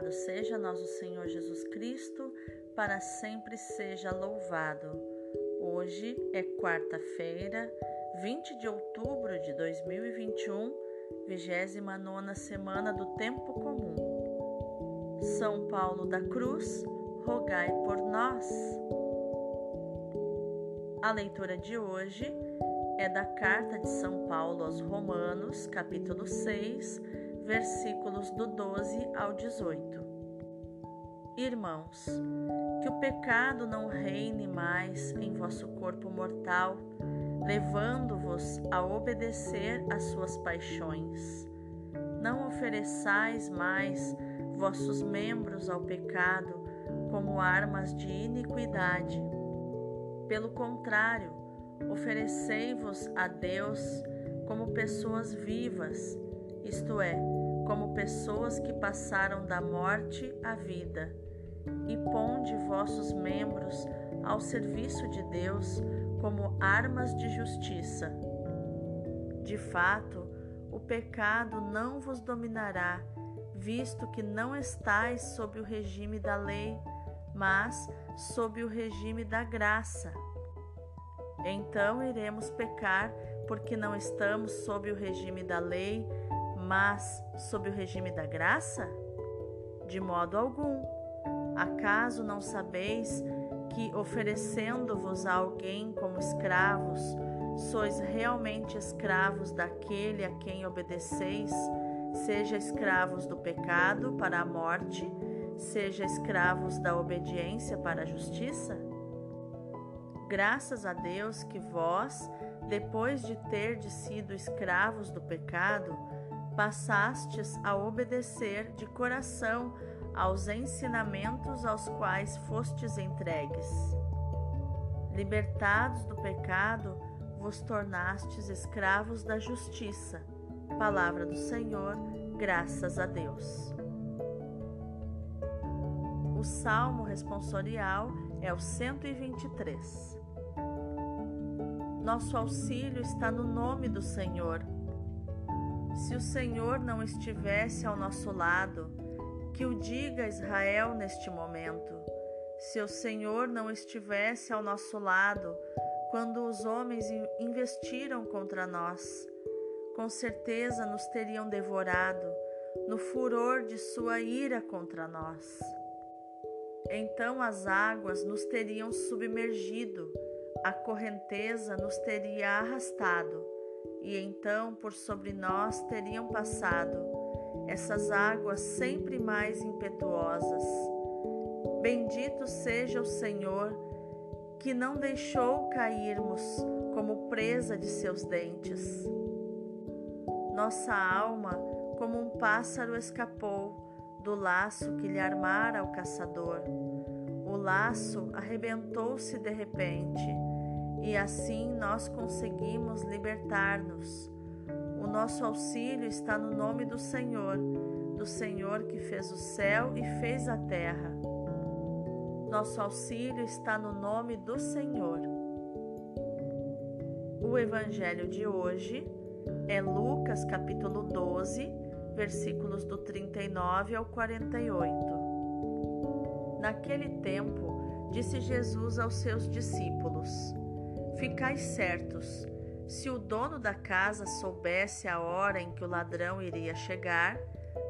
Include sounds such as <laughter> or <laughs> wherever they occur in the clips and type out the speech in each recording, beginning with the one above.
Louvado seja nosso Senhor Jesus Cristo, para sempre seja louvado. Hoje é quarta-feira, 20 de outubro de 2021, 29 semana do Tempo Comum. São Paulo da Cruz, rogai por nós. A leitura de hoje é da carta de São Paulo aos Romanos, capítulo 6, versículos do 12 ao 18. Irmãos, que o pecado não reine mais em vosso corpo mortal, levando-vos a obedecer às suas paixões. Não ofereçais mais vossos membros ao pecado como armas de iniquidade. Pelo contrário, oferecei-vos a Deus como pessoas vivas, isto é, como pessoas que passaram da morte à vida, e ponde vossos membros ao serviço de Deus como armas de justiça. De fato, o pecado não vos dominará, visto que não estais sob o regime da lei, mas sob o regime da graça. Então iremos pecar porque não estamos sob o regime da lei, mas sob o regime da graça? De modo algum. Acaso não sabeis que, oferecendo-vos a alguém como escravos, sois realmente escravos daquele a quem obedeceis, seja escravos do pecado para a morte, seja escravos da obediência para a justiça? Graças a Deus que vós, depois de terdes sido escravos do pecado, passastes a obedecer de coração aos ensinamentos aos quais fostes entregues. Libertados do pecado, vos tornastes escravos da justiça. Palavra do Senhor, graças a Deus. O salmo responsorial é o 123. Nosso auxílio está no nome do Senhor se o Senhor não estivesse ao nosso lado, que o diga Israel neste momento. Se o Senhor não estivesse ao nosso lado, quando os homens investiram contra nós, com certeza nos teriam devorado no furor de sua ira contra nós. Então as águas nos teriam submergido, a correnteza nos teria arrastado e então por sobre nós teriam passado essas águas sempre mais impetuosas. Bendito seja o Senhor, que não deixou cairmos como presa de seus dentes. Nossa alma, como um pássaro, escapou do laço que lhe armara o caçador. O laço arrebentou-se de repente e assim nós conseguimos libertar-nos. O nosso auxílio está no nome do Senhor, do Senhor que fez o céu e fez a terra. Nosso auxílio está no nome do Senhor. O evangelho de hoje é Lucas capítulo 12, versículos do 39 ao 48. Naquele tempo, disse Jesus aos seus discípulos: Ficai certos, se o dono da casa soubesse a hora em que o ladrão iria chegar,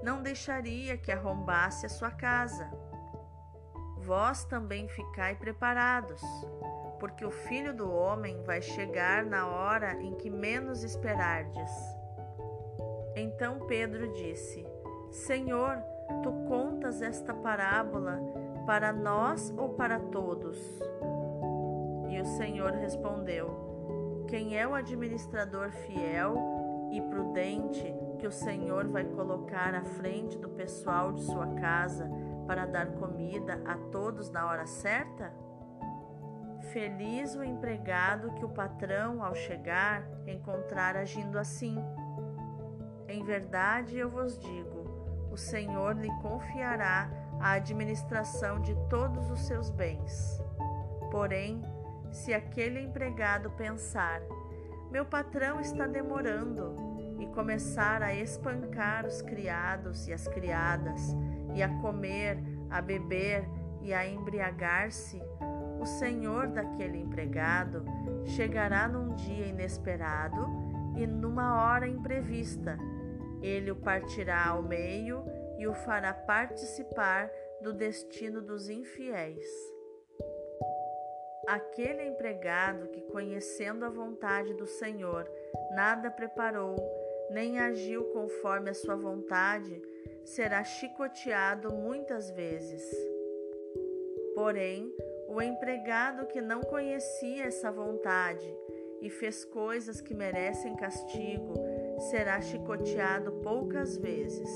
não deixaria que arrombasse a sua casa. Vós também ficai preparados, porque o filho do homem vai chegar na hora em que menos esperardes. Então Pedro disse: Senhor, tu contas esta parábola para nós ou para todos? E o Senhor respondeu: Quem é o administrador fiel e prudente que o Senhor vai colocar à frente do pessoal de sua casa para dar comida a todos na hora certa? Feliz o empregado que o patrão, ao chegar, encontrar agindo assim. Em verdade eu vos digo: o Senhor lhe confiará a administração de todos os seus bens. Porém, se aquele empregado pensar, meu patrão está demorando, e começar a espancar os criados e as criadas, e a comer, a beber e a embriagar-se, o senhor daquele empregado chegará num dia inesperado e numa hora imprevista. Ele o partirá ao meio e o fará participar do destino dos infiéis. Aquele empregado que, conhecendo a vontade do Senhor, nada preparou, nem agiu conforme a sua vontade, será chicoteado muitas vezes. Porém, o empregado que não conhecia essa vontade e fez coisas que merecem castigo, será chicoteado poucas vezes.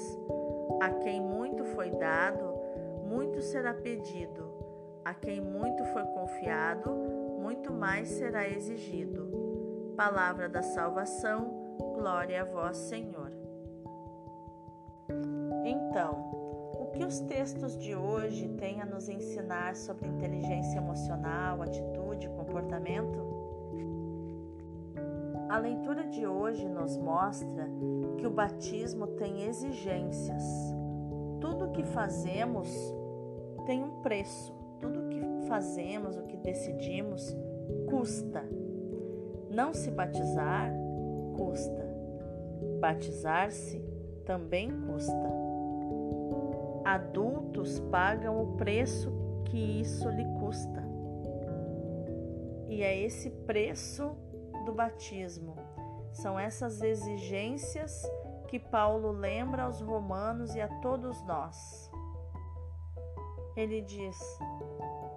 A quem muito foi dado, muito será pedido. A quem muito foi confiado, muito mais será exigido. Palavra da salvação, glória a vós, Senhor. Então, o que os textos de hoje têm a nos ensinar sobre inteligência emocional, atitude comportamento? A leitura de hoje nos mostra que o batismo tem exigências. Tudo o que fazemos tem um preço. Tudo o que fazemos, o que decidimos, custa. Não se batizar custa. Batizar-se também custa. Adultos pagam o preço que isso lhe custa. E é esse preço do batismo. São essas exigências que Paulo lembra aos romanos e a todos nós. Ele diz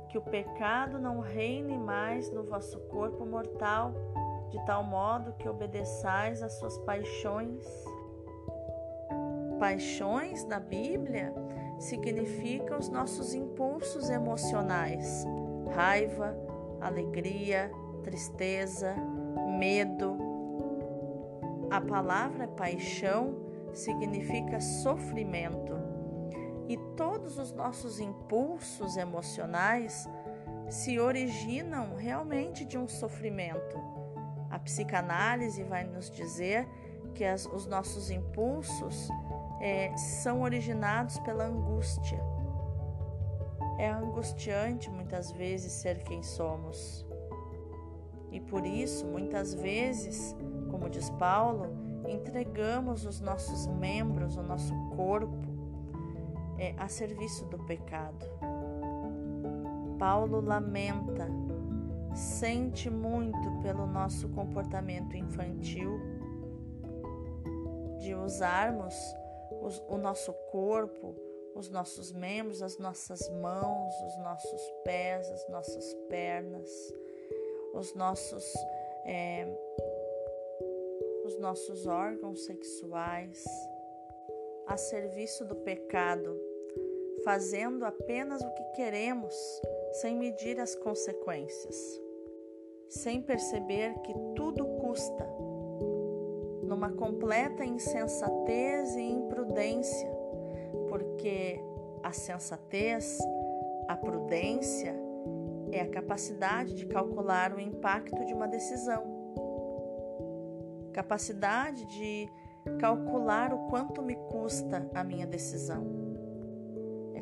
que o pecado não reine mais no vosso corpo mortal, de tal modo que obedeçais às suas paixões. Paixões na Bíblia significam os nossos impulsos emocionais: raiva, alegria, tristeza, medo. A palavra paixão significa sofrimento e todos os nossos impulsos emocionais se originam realmente de um sofrimento. A psicanálise vai nos dizer que as, os nossos impulsos é, são originados pela angústia. É angustiante muitas vezes ser quem somos. E por isso, muitas vezes, como diz Paulo, entregamos os nossos membros, o nosso corpo, é, a serviço do pecado. Paulo lamenta, sente muito pelo nosso comportamento infantil de usarmos os, o nosso corpo, os nossos membros, as nossas mãos, os nossos pés, as nossas pernas os nossos, é, os nossos órgãos sexuais a serviço do pecado, fazendo apenas o que queremos, sem medir as consequências, sem perceber que tudo custa, numa completa insensatez e imprudência, porque a sensatez, a prudência, é a capacidade de calcular o impacto de uma decisão, capacidade de calcular o quanto me custa a minha decisão.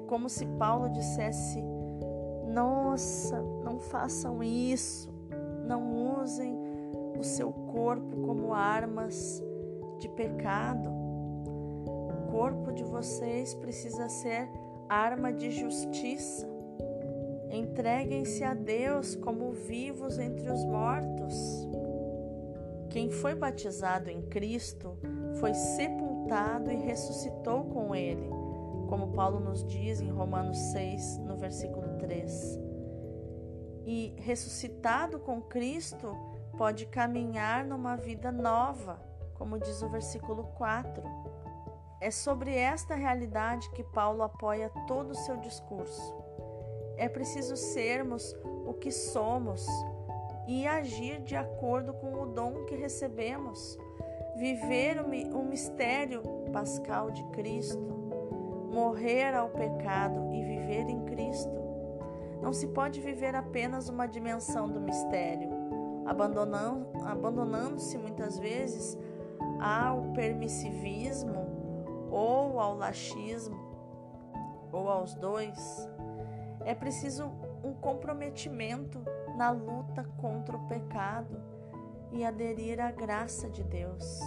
Como se Paulo dissesse: Nossa, não façam isso, não usem o seu corpo como armas de pecado. O corpo de vocês precisa ser arma de justiça. Entreguem-se a Deus como vivos entre os mortos. Quem foi batizado em Cristo foi sepultado e ressuscitou com Ele, como Paulo nos diz em Romanos 6, no versículo 3. E ressuscitado com Cristo pode caminhar numa vida nova, como diz o versículo 4. É sobre esta realidade que Paulo apoia todo o seu discurso. É preciso sermos o que somos e agir de acordo com o dom que recebemos. Viver o mistério pascal de Cristo, morrer ao pecado e viver em Cristo. Não se pode viver apenas uma dimensão do mistério, abandonando, abandonando-se muitas vezes ao permissivismo ou ao laxismo ou aos dois, é preciso um comprometimento na luta contra o pecado e aderir à graça de Deus.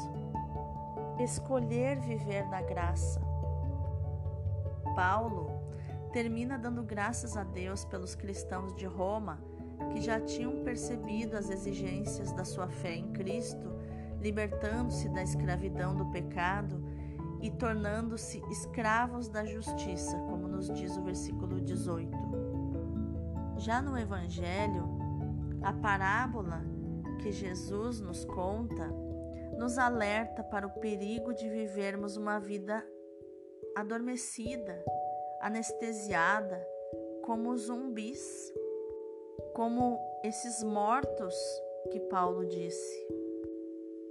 Escolher viver na graça. Paulo termina dando graças a Deus pelos cristãos de Roma que já tinham percebido as exigências da sua fé em Cristo, libertando-se da escravidão do pecado e tornando-se escravos da justiça, como nos diz o versículo 18. Já no Evangelho, a parábola que Jesus nos conta nos alerta para o perigo de vivermos uma vida adormecida, anestesiada, como zumbis, como esses mortos que Paulo disse,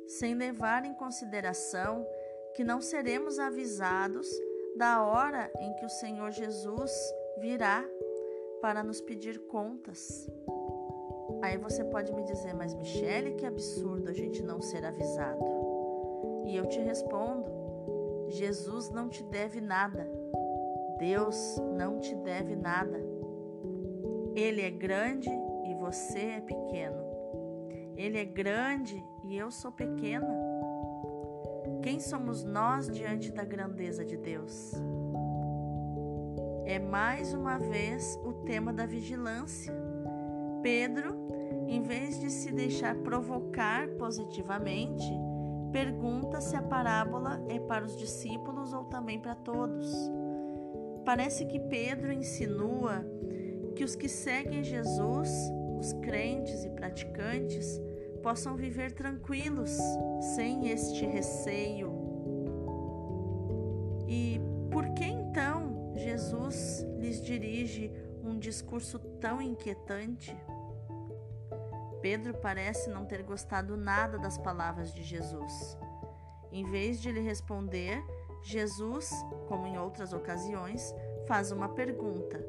sem levar em consideração que não seremos avisados da hora em que o Senhor Jesus virá para nos pedir contas. Aí você pode me dizer, mas Michele, que absurdo a gente não ser avisado. E eu te respondo: Jesus não te deve nada. Deus não te deve nada. Ele é grande e você é pequeno. Ele é grande e eu sou pequena. Quem somos nós diante da grandeza de Deus? É mais uma vez o tema da vigilância. Pedro, em vez de se deixar provocar positivamente, pergunta se a parábola é para os discípulos ou também para todos. Parece que Pedro insinua que os que seguem Jesus, os crentes e praticantes, possam viver tranquilos, sem este receio. E por que então Jesus lhes dirige um discurso tão inquietante? Pedro parece não ter gostado nada das palavras de Jesus. Em vez de lhe responder, Jesus, como em outras ocasiões, faz uma pergunta: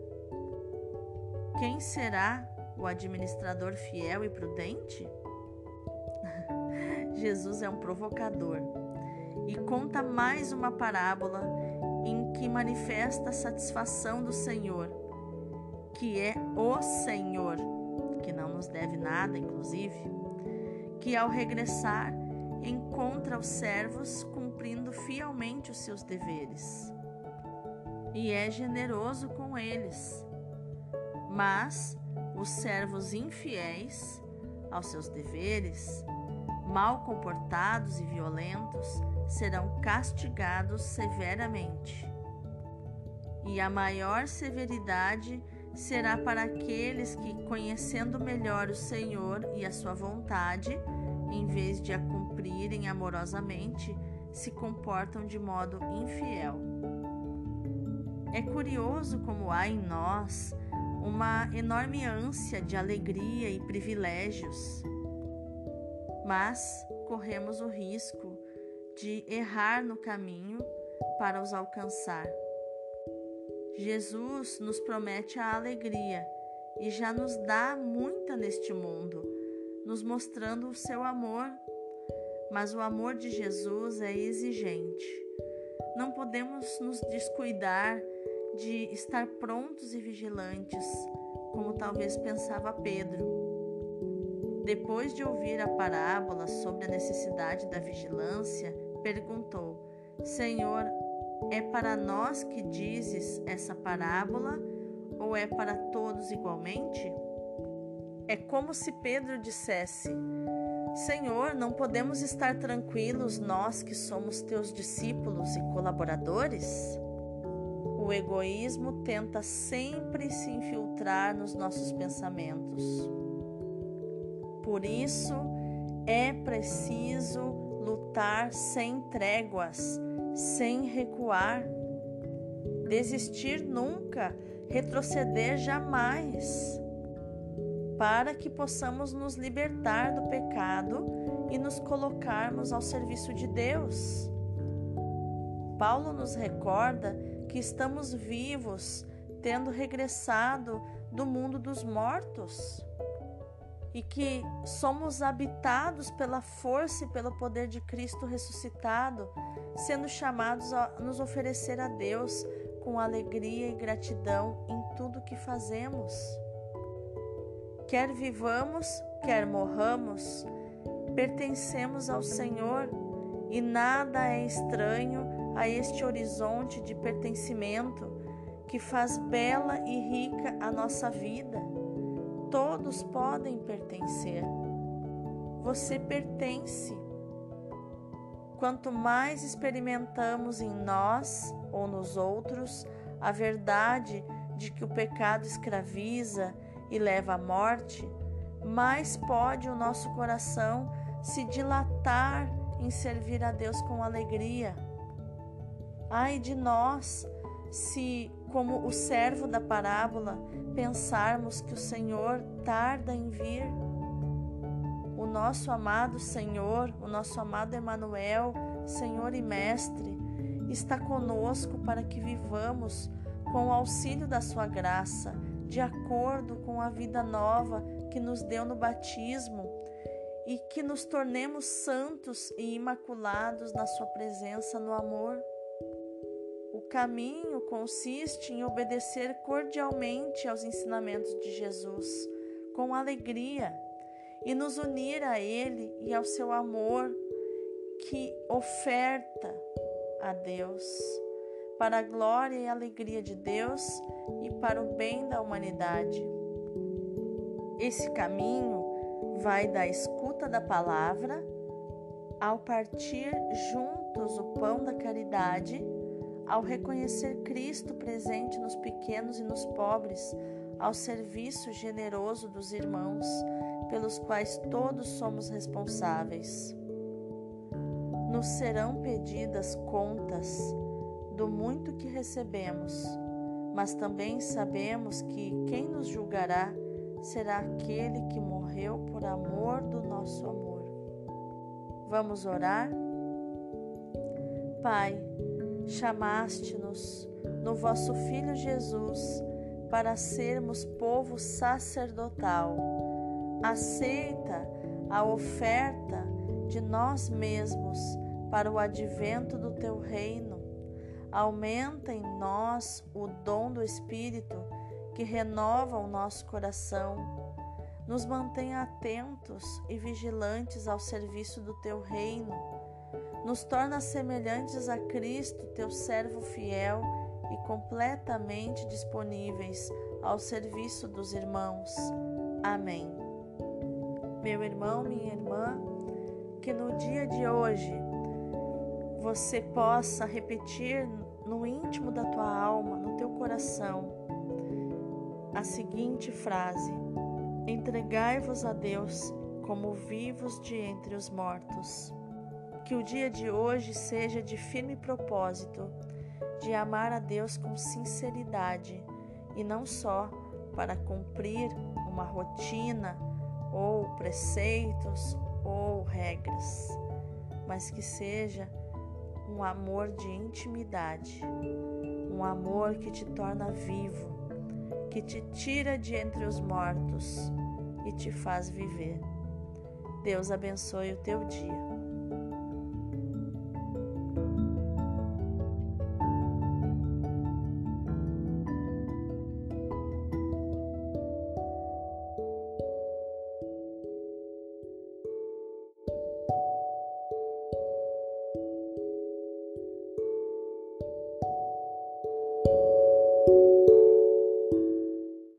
Quem será o administrador fiel e prudente? <laughs> Jesus é um provocador e conta mais uma parábola em que manifesta a satisfação do Senhor, que é o Senhor, que não nos deve nada, inclusive, que ao regressar encontra os servos cumprindo fielmente os seus deveres e é generoso com eles. Mas os servos infiéis aos seus deveres, mal comportados e violentos, serão castigados severamente. E a maior severidade será para aqueles que, conhecendo melhor o Senhor e a sua vontade, em vez de a cumprirem amorosamente, se comportam de modo infiel. É curioso como há em nós uma enorme ânsia de alegria e privilégios, mas corremos o risco de errar no caminho para os alcançar. Jesus nos promete a alegria e já nos dá muita neste mundo, nos mostrando o seu amor. Mas o amor de Jesus é exigente. Não podemos nos descuidar de estar prontos e vigilantes, como talvez pensava Pedro. Depois de ouvir a parábola sobre a necessidade da vigilância, perguntou: Senhor, é para nós que dizes essa parábola ou é para todos igualmente? É como se Pedro dissesse: Senhor, não podemos estar tranquilos nós que somos teus discípulos e colaboradores? O egoísmo tenta sempre se infiltrar nos nossos pensamentos. Por isso, é preciso lutar sem tréguas, sem recuar, desistir nunca, retroceder jamais, para que possamos nos libertar do pecado e nos colocarmos ao serviço de Deus. Paulo nos recorda que estamos vivos, tendo regressado do mundo dos mortos e que somos habitados pela força e pelo poder de Cristo ressuscitado, sendo chamados a nos oferecer a Deus com alegria e gratidão em tudo que fazemos. Quer vivamos, quer morramos, pertencemos ao Senhor e nada é estranho a este horizonte de pertencimento que faz bela e rica a nossa vida. Todos podem pertencer. Você pertence. Quanto mais experimentamos em nós ou nos outros a verdade de que o pecado escraviza e leva à morte, mais pode o nosso coração se dilatar em servir a Deus com alegria. Ai de nós, se, como o servo da parábola, pensarmos que o Senhor tarda em vir. O nosso amado Senhor, o nosso amado Emanuel, Senhor e Mestre, está conosco para que vivamos com o auxílio da sua graça, de acordo com a vida nova que nos deu no batismo e que nos tornemos santos e imaculados na sua presença no amor. Caminho consiste em obedecer cordialmente aos ensinamentos de Jesus, com alegria, e nos unir a Ele e ao seu amor que oferta a Deus, para a glória e alegria de Deus e para o bem da humanidade. Esse caminho vai da escuta da palavra ao partir juntos o pão da caridade, ao reconhecer Cristo presente nos pequenos e nos pobres, ao serviço generoso dos irmãos, pelos quais todos somos responsáveis nos serão pedidas contas do muito que recebemos, mas também sabemos que quem nos julgará será aquele que morreu por amor do nosso amor. Vamos orar? Pai, chamaste-nos no vosso Filho Jesus para sermos povo sacerdotal. Aceita a oferta de nós mesmos para o advento do teu reino. Aumenta em nós o dom do Espírito que renova o nosso coração. Nos mantenha atentos e vigilantes ao serviço do teu reino. Nos torna semelhantes a Cristo, teu servo fiel e completamente disponíveis ao serviço dos irmãos. Amém. Meu irmão, minha irmã, que no dia de hoje você possa repetir no íntimo da tua alma, no teu coração, a seguinte frase: Entregai-vos a Deus como vivos de entre os mortos. Que o dia de hoje seja de firme propósito de amar a Deus com sinceridade e não só para cumprir uma rotina ou preceitos ou regras, mas que seja um amor de intimidade, um amor que te torna vivo, que te tira de entre os mortos e te faz viver. Deus abençoe o teu dia.